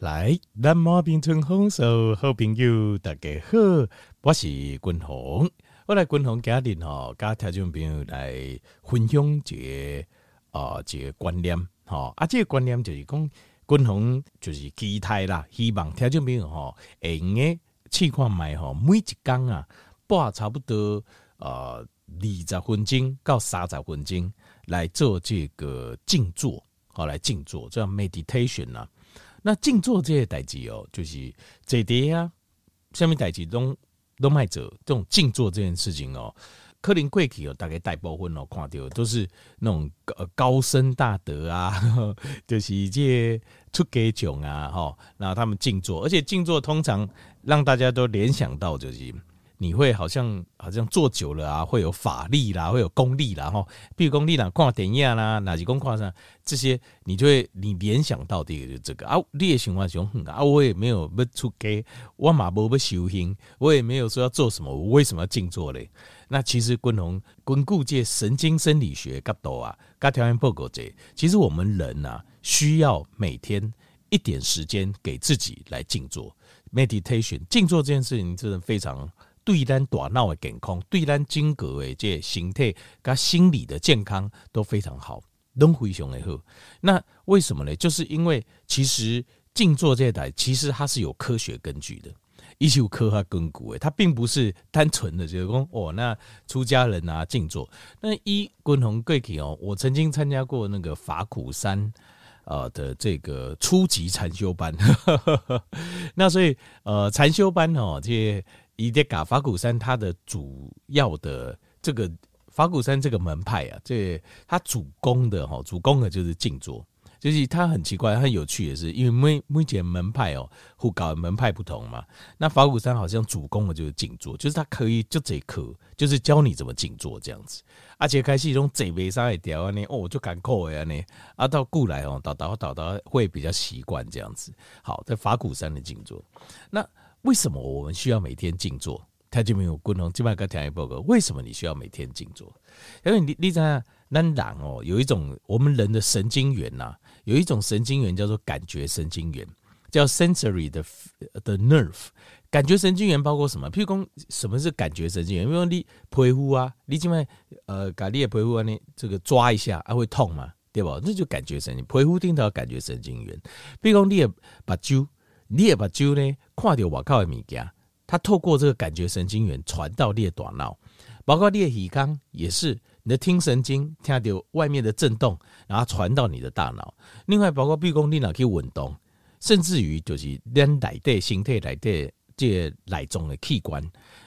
来，南马冰春红手好朋友，大家好，我是君鸿。我来君鸿家庭吼，跟听众朋友来分享一个啊，一个观念吼。啊，这个观念就是讲，君鸿就是期待啦，希望听众朋友吼，会用诶试看卖吼，每一天啊，播差不多呃二十分钟到三十分钟来做这个静坐，好来静坐，这样 meditation 啊。那静坐这些代志哦，就是这啲啊，下面代志都都卖走这种静坐这件事情哦，可能过去哦，大概大部分哦看到都是那种高高僧大德啊，就是这出家众啊，哈，然后他们静坐，而且静坐通常让大家都联想到就是。你会好像好像坐久了啊，会有法力啦，会有功力啦，哈。比如功力啦，看电影啦，哪几功看上这些，你就会你联想到的就这个啊。你的想法就啊，我也没有不出家，我嘛不不修行，我也没有说要做什么，我为什么要静坐嘞？那其实均从根据这神经生理学角度啊，跟条件报告这，其实我们人呐、啊，需要每天一点时间给自己来静坐，meditation，静坐这件事情真的非常。对咱大脑的健康，对咱整个的这形态跟心理的健康都非常好，都非常的好。那为什么呢？就是因为其实静坐这台，其实它是有科学根据的，一有科学根据的，它并不是单纯的就是说哦，那出家人啊静坐。那一共同贵体哦，我曾经参加过那个法鼓山呃的这个初级禅修班，那所以呃禅修班哦这。伊在噶法鼓山，它的主要的这个法鼓山这个门派啊，这它主攻的哈，主攻的就是静坐。就是它很奇怪，很有趣的是，因为每每间门派哦，互搞门派不同嘛。那法鼓山好像主攻的就是静坐，就是它可以就这一课，就是教你怎么静坐这样子。而且开始一种嘴背上也调啊呢，哦，就敢扣呀呢。啊，到过来哦，导导导导会比较习惯这样子。好，在法鼓山的静坐，那。为什么我们需要每天静坐？他就没有共同。今晚跟听一报告，为什么你需要每天静坐？因为你你在那人哦，有一种我们人的神经元呐，有一种神经元叫做感觉神经元，叫 sensory 的的 nerve。感觉神经元包括什么？譬如说，什么是感觉神经元？比如你皮肤啊，你今晚呃，把你的皮肤啊，你这个抓一下啊，会痛嘛？对吧？那就感觉神经，皮肤顶头感觉神经元。譬如说你的把揪。你也把酒呢，看到外口的物件，它透过这个感觉神经元传到你的大脑，包括你的耳腔也是，你的听神经听到外面的震动，然后传到你的大脑。另外，包括比如说你去运动，甚至于就是连内在身体内在这内脏的器官，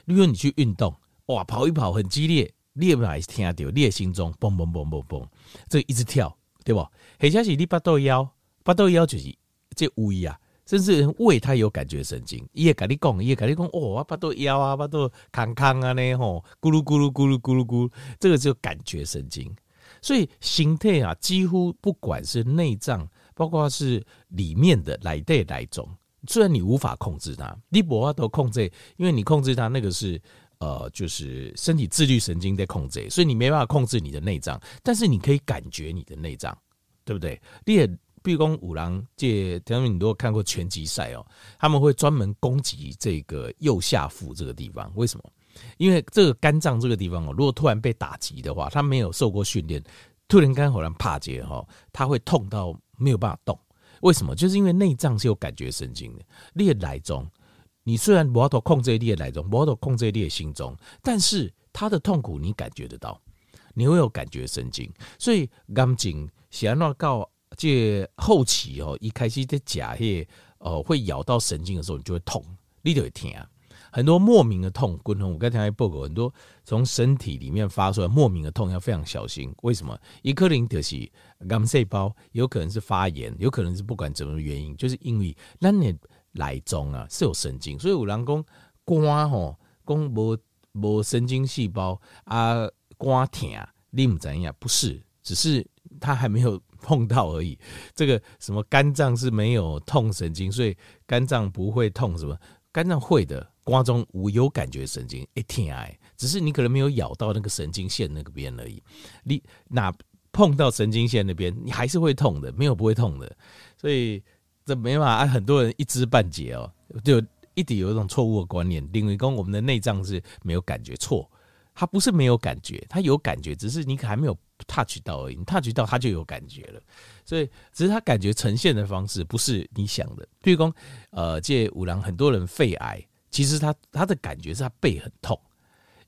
如果你去运动，哇，跑一跑很激烈，你也会听到你的心中嘣嘣嘣嘣嘣，这一直跳，对不？或者是你巴肚腰，巴肚腰就是这胃啊。甚至胃它有感觉神经，伊会跟你讲，伊会跟你讲，哦，我巴肚腰啊，巴肚康康啊呢吼，咕噜咕噜咕噜咕噜咕，这个就感觉神经。所以形态啊，几乎不管是内脏，包括是里面的来对来种，虽然你无法控制它，你无法都控制，因为你控制它那个是呃，就是身体自律神经在控制，所以你没办法控制你的内脏，但是你可以感觉你的内脏，对不对？你也。比如说五郎借，他们你如果看过拳击赛哦，他们会专门攻击这个右下腹这个地方。为什么？因为这个肝脏这个地方哦，如果突然被打击的话，他没有受过训练，突然间忽然怕结哈，他会痛到没有办法动。为什么？就是因为内脏是有感觉神经的。列来中，你虽然无法控制列来中，无法控制列心中，但是他的痛苦你感觉得到，你会有感觉神经。所以感情想要告。这后期哦，一开始在假些哦，会咬到神经的时候，你就会痛，你就会疼，很多莫名的痛。滚痛，我刚才报告很多从身体里面发出来莫名的痛，要非常小心。为什么？一颗零就是癌细胞，有可能是发炎，有可能是不管怎么原因，就是因为那你来中啊是有神经，所以有人讲肝吼，讲无无神经细胞啊，肝疼，你唔知样？不是，只是他还没有。碰到而已，这个什么肝脏是没有痛神经，所以肝脏不会痛。什么肝脏会的，瓜中无有感觉神经，一天哎，只是你可能没有咬到那个神经线那个边而已。你哪碰到神经线那边，你还是会痛的，没有不会痛的。所以这没办法，很多人一知半解哦，就一直有一种错误的观念，认为说我们的内脏是没有感觉，错，它不是没有感觉，它有感觉，只是你还没有 touch 到而已，touch 到它就有感觉了，所以只是他感觉呈现的方式不是你想的。譬如说，呃，借五郎很多人肺癌，其实他他的感觉是他背很痛，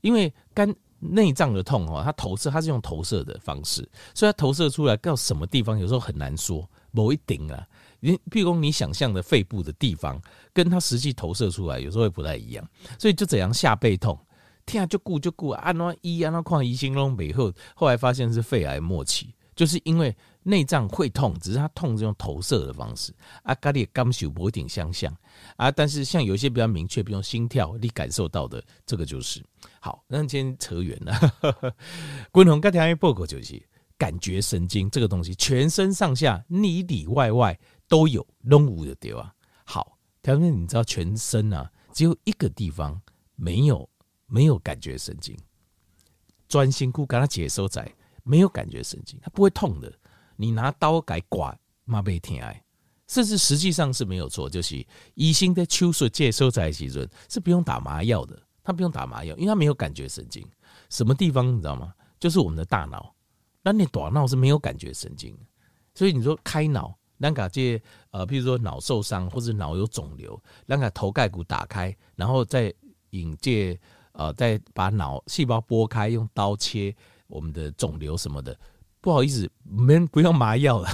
因为肝内脏的痛哦，他投射它是用投射的方式，所以他投射出来到什么地方，有时候很难说，某一顶啊。你譬如说，你想象的肺部的地方，跟它实际投射出来有时候会不太一样，所以就怎样下背痛，天啊就顾就顾，啊那医啊那矿医心中以后，后来发现是肺癌末期，就是因为内脏会痛，只是它痛是用投射的方式啊，跟你感受不一定相像啊，但是像有一些比较明确，比如心跳，你感受到的这个就是好。那今天扯远了，共同刚才报告就是感觉神经这个东西，全身上下里里外外。都有弄污的地方。好，条件你知道全身啊，只有一个地方没有没有感觉神经，专心骨跟他接收在没有感觉神经，他不会痛的。你拿刀改刮，妈被疼爱，甚至实际上是没有错，就是医生的手术接收在其中是不用打麻药的，他不用打麻药，因为他没有感觉神经。什么地方你知道吗？就是我们的大脑，那你大脑是没有感觉神经，所以你说开脑。让个这呃，譬如说脑受伤或者脑有肿瘤，让个头盖骨打开，然后再引介呃，再把脑细胞剥开，用刀切我们的肿瘤什么的。不好意思，没不用麻药了，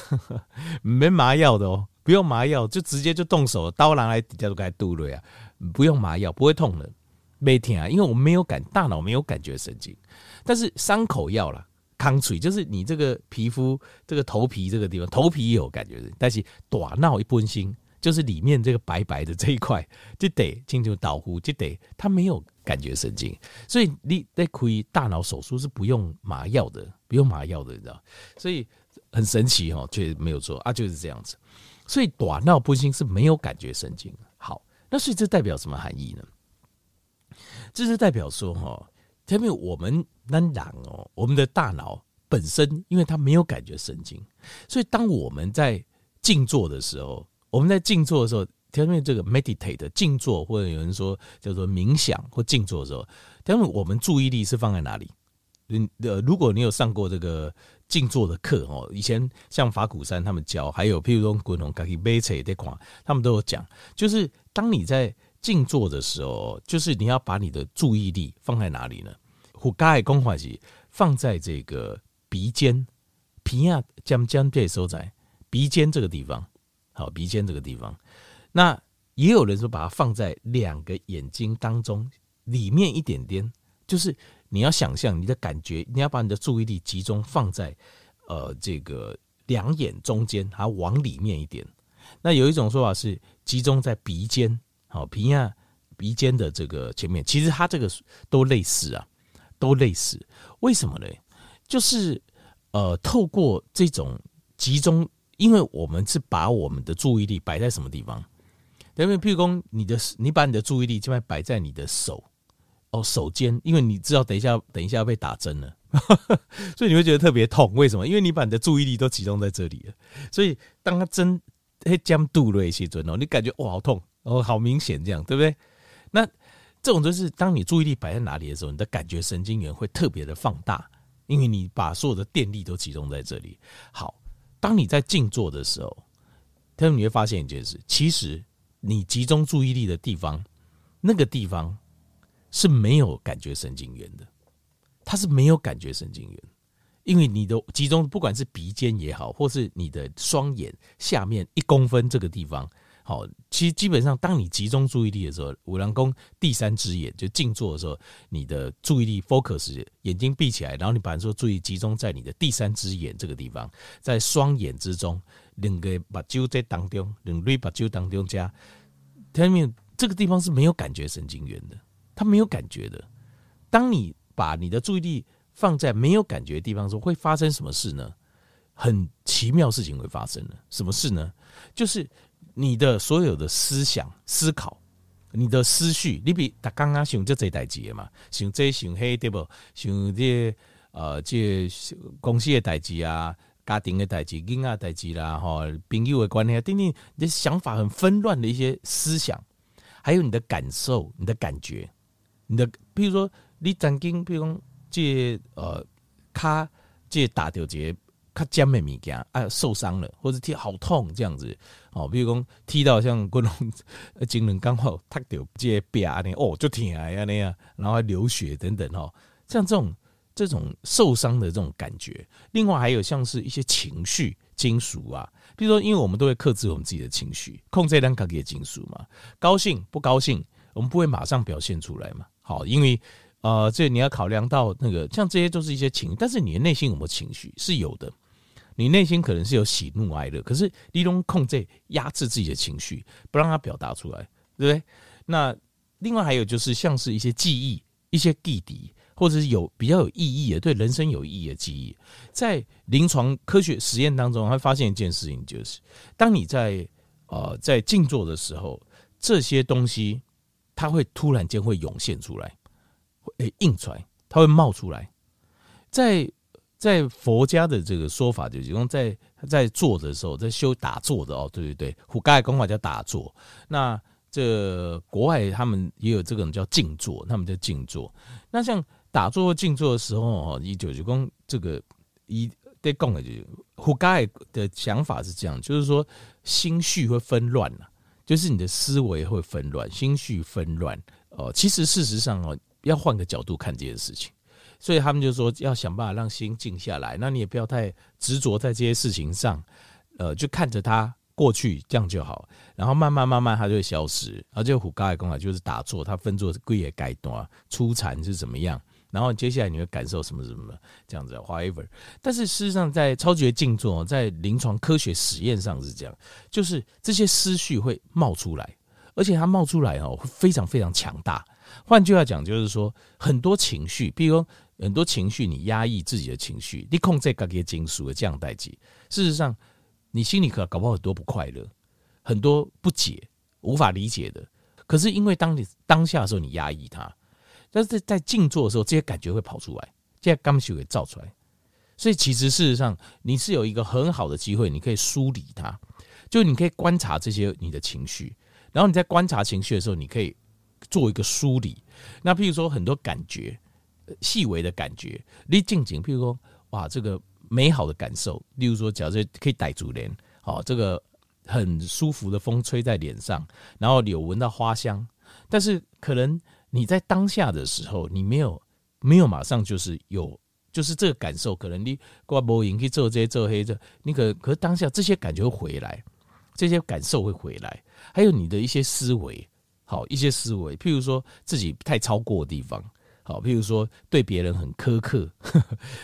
没麻药的哦，不用麻药，就直接就动手，刀拿来底下都该剁了呀，不用麻药，不会痛的，没疼啊，因为我没有感，大脑没有感觉神经，但是伤口药了。康脆就是你这个皮肤这个头皮这个地方，头皮有感觉的，但是短闹一般性就是里面这个白白的这一块，就得进行导呼，就得它没有感觉神经，所以你在开大脑手术是不用麻药的，不用麻药的，你知道？所以很神奇哦，确实没有错啊，就是这样子。所以大脑不性是没有感觉神经。好，那所以这代表什么含义呢？这是代表说哈。因为我们当然哦，我们的大脑本身，因为它没有感觉神经，所以当我们在静坐的时候，我们在静坐的时候，因为这个 meditate 静坐，或者有人说叫做冥想或静坐的时候，因为我们注意力是放在哪里？嗯，呃，如果你有上过这个静坐的课哦，以前像法鼓山他们教，还有譬如说滚龙卡基贝切这款，他们都有讲，就是当你在静坐的时候，就是你要把你的注意力放在哪里呢？我刚才讲话是放在这个鼻尖，鼻啊，将将这收在鼻尖这个地方。好，鼻尖这个地方。那也有人说把它放在两个眼睛当中里面一点点，就是你要想象你的感觉，你要把你的注意力集中放在呃这个两眼中间，还往里面一点。那有一种说法是集中在鼻尖，好，鼻呀鼻尖的这个前面，其实它这个都类似啊。都类似，为什么呢？就是呃，透过这种集中，因为我们是把我们的注意力摆在什么地方？因为譬如说，你的你把你的注意力就摆在你的手哦，手尖，因为你知道等一下等一下要被打针了，所以你会觉得特别痛。为什么？因为你把你的注意力都集中在这里了，所以当他针会将度了一些针哦，你感觉哇好痛哦，好明显这样，对不对？那。这种就是当你注意力摆在哪里的时候，你的感觉神经元会特别的放大，因为你把所有的电力都集中在这里。好，当你在静坐的时候，他们你会发现一件事，其实你集中注意力的地方，那个地方是没有感觉神经元的，它是没有感觉神经元，因为你的集中不管是鼻尖也好，或是你的双眼下面一公分这个地方。好，其实基本上，当你集中注意力的时候，五郎宫第三只眼就静坐的时候，你的注意力 focus，眼睛闭起来，然后你把说注意集中在你的第三只眼这个地方，在双眼之中，两个把揪在当中，两对把揪当中加，他们这个地方是没有感觉神经元的，它没有感觉的。当你把你的注意力放在没有感觉的地方的时候，会发生什么事呢？很奇妙事情会发生的，什么事呢？就是。你的所有的思想、思考，你的思绪，你比他刚刚想这这代志的嘛？想这想黑对不？想这呃这公司的代志啊，家庭的代志、囡仔代志啦，哈，朋友的关系啊，等等，你的想法很纷乱的一些思想，还有你的感受、你的感觉、你的，比如说你曾经，比如说这呃，卡这打掉这较尖的物件啊，受伤了，或者踢好痛这样子，哦，比如说踢到像滚龙精人刚好踢到这壁啊，哦，就疼啊那样，然后还流血等等哦，像这种。这种受伤的这种感觉，另外还有像是一些情绪、金属啊，比如说，因为我们都会克制我们自己的情绪，控制两卡给金属嘛，高兴不高兴，我们不会马上表现出来嘛。好，因为呃，这你要考量到那个，像这些都是一些情绪，但是你的内心有没有情绪？是有的，你内心可能是有喜怒哀乐，可是你都控制压制自己的情绪，不让它表达出来，对不对？那另外还有就是像是一些记忆、一些弟弟。或者是有比较有意义的，对人生有意义的记忆，在临床科学实验当中，会发现一件事情，就是当你在呃在静坐的时候，这些东西它会突然间会涌现出来，诶，印出来，它会冒出来。在在佛家的这个说法，就是说在在坐的时候，在修打坐的哦，对对对，虎盖功法叫打坐。那这国外他们也有这个叫静坐，他们叫静坐。那像打坐静坐的时候，哦，一九九公这个一得讲的就是胡盖的想法是这样，就是说心绪会纷乱了，就是你的思维会纷乱，心绪纷乱。哦，其实事实上哦，要换个角度看这件事情，所以他们就说要想办法让心静下来。那你也不要太执着在这些事情上，呃，就看着它过去，这样就好。然后慢慢慢慢它就会消失。而且胡盖的功法就是打坐，它分作贵也改断，初禅是怎么样？然后接下来你会感受什么什么这样子 However，。但是事实上，在超觉静坐，在临床科学实验上是这样，就是这些思绪会冒出来，而且它冒出来哦，会非常非常强大。换句话讲，就是说很多情绪，比如很多情绪，你压抑自己的情绪，你控制个些金属的这样代际。事实上，你心里可搞不好很多不快乐，很多不解、无法理解的。可是因为当你当下的时候，你压抑它。但是在静坐的时候，这些感觉会跑出来，这些感受给造出来。所以其实事实上，你是有一个很好的机会，你可以梳理它，就你可以观察这些你的情绪，然后你在观察情绪的时候，你可以做一个梳理。那譬如说很多感觉，细微的感觉，你静静，譬如说哇，这个美好的感受，例如说，假设可以逮住脸，好，这个很舒服的风吹在脸上，然后有闻到花香，但是可能。你在当下的时候，你没有没有马上就是有，就是这个感受，可能你挂波影去做这些做黑这，你可可是当下这些感觉会回来，这些感受会回来，还有你的一些思维，好一些思维，譬如说自己太超过的地方，好，譬如说对别人很苛刻，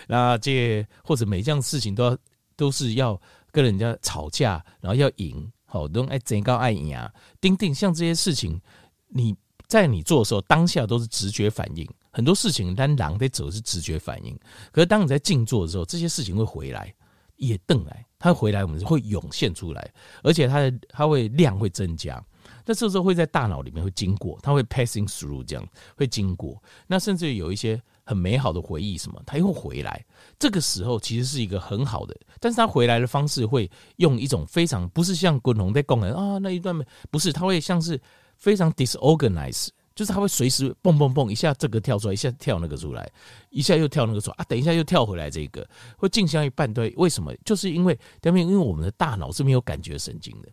那这或者每件事情都要都是要跟人家吵架，然后要赢，好都爱争高爱赢啊，丁丁像这些事情，你。在你做的时候，当下都是直觉反应，很多事情单狼得走是直觉反应。可是当你在静坐的时候，这些事情会回来，也瞪来，它回来，我们会涌现出来，而且它的它会量会增加。但这时候会在大脑里面会经过，它会 passing through 这样会经过。那甚至有一些很美好的回忆什么，它又会回来。这个时候其实是一个很好的，但是它回来的方式会用一种非常不是像滚龙在讲的啊那一段不是，它会像是。非常 disorganized，就是他会随时蹦蹦蹦，一下这个跳出来，一下跳那个出来，一下又跳那个出来啊，等一下又跳回来，这个会进行一半对，为什么？就是因为，因为因为我们的大脑是没有感觉神经的，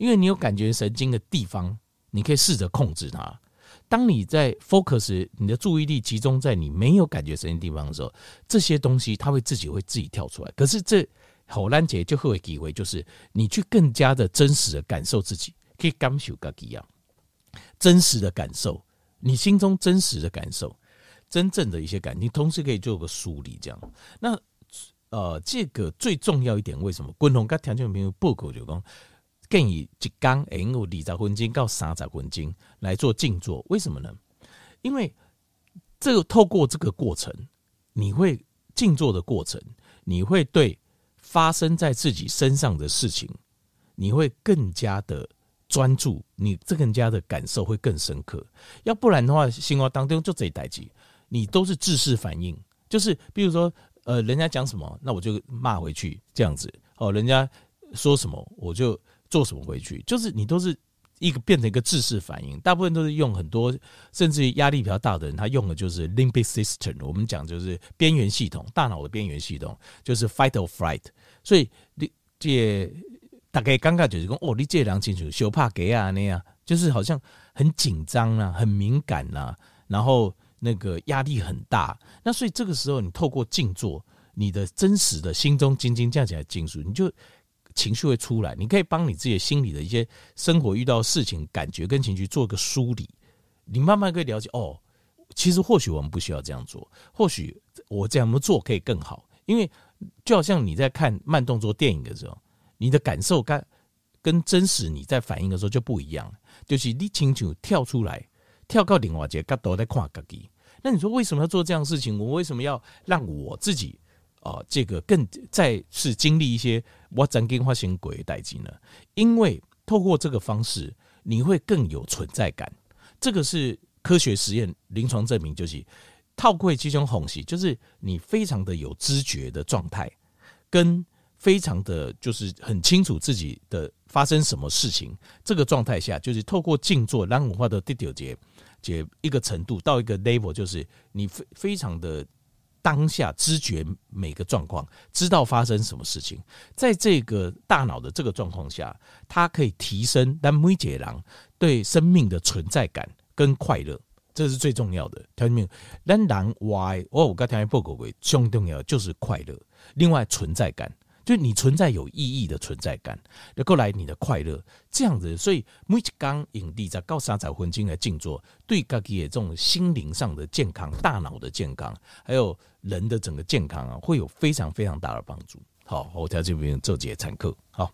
因为你有感觉神经的地方，你可以试着控制它。当你在 focus 你的注意力集中在你没有感觉神经地方的时候，这些东西它会自己会自己跳出来。可是这好难解，就会以为就是你去更加的真实的感受自己，可以感受自己一样。真实的感受，你心中真实的感受，真正的一些感情，同时可以做个梳理，这样。那呃，这个最重要一点，为什么？共同跟听众朋友报告就讲，建议一天会用二十分钟到三十分钟来做静坐，为什么呢？因为这个透过这个过程，你会静坐的过程，你会对发生在自己身上的事情，你会更加的。专注，你这更加的感受会更深刻。要不然的话，生活当中就这一代机，你都是自适反应，就是比如说，呃，人家讲什么，那我就骂回去，这样子哦。人家说什么，我就做什么回去，就是你都是一个变成一个制式反应。大部分都是用很多，甚至于压力比较大的人，他用的就是 limbic system。我们讲就是边缘系统，大脑的边缘系统，就是 fight or flight。所以你这大概尴尬就是说，哦，你这两清楚，小怕给啊那样，就是好像很紧张啊，很敏感啊，然后。那个压力很大，那所以这个时候你透过静坐，你的真实的心中静静降起来静数，你就情绪会出来。你可以帮你自己心里的一些生活遇到事情、感觉跟情绪做一个梳理。你慢慢可以了解哦，其实或许我们不需要这样做，或许我这样做可以更好。因为就好像你在看慢动作电影的时候，你的感受跟跟真实你在反应的时候就不一样，就是你清楚跳出来。跳到另外一个角度在看自己，那你说为什么要做这样的事情？我为什么要让我自己啊、这个更再次经历一些我曾经发生过的代志呢？因为透过这个方式，你会更有存在感。这个是科学实验临床证明，就是透过这种方式，就是你非常的有知觉的状态，跟非常的就是很清楚自己的发生什么事情。这个状态下，就是透过静坐，让文化的第九节。节一个程度到一个 level，就是你非非常的当下知觉每个状况，知道发生什么事情，在这个大脑的这个状况下，它可以提升但每个人对生命的存在感跟快乐，这是最重要的。条件，当然，why 我我刚才报告过，最重要就是快乐，另外存在感。就你存在有意义的存在感，然后来你的快乐，这样子，所以每一刚影帝在高三十分钟来静坐，对自己的这种心灵上的健康、大脑的健康，还有人的整个健康啊，会有非常非常大的帮助。好，我在这边做节参课，好。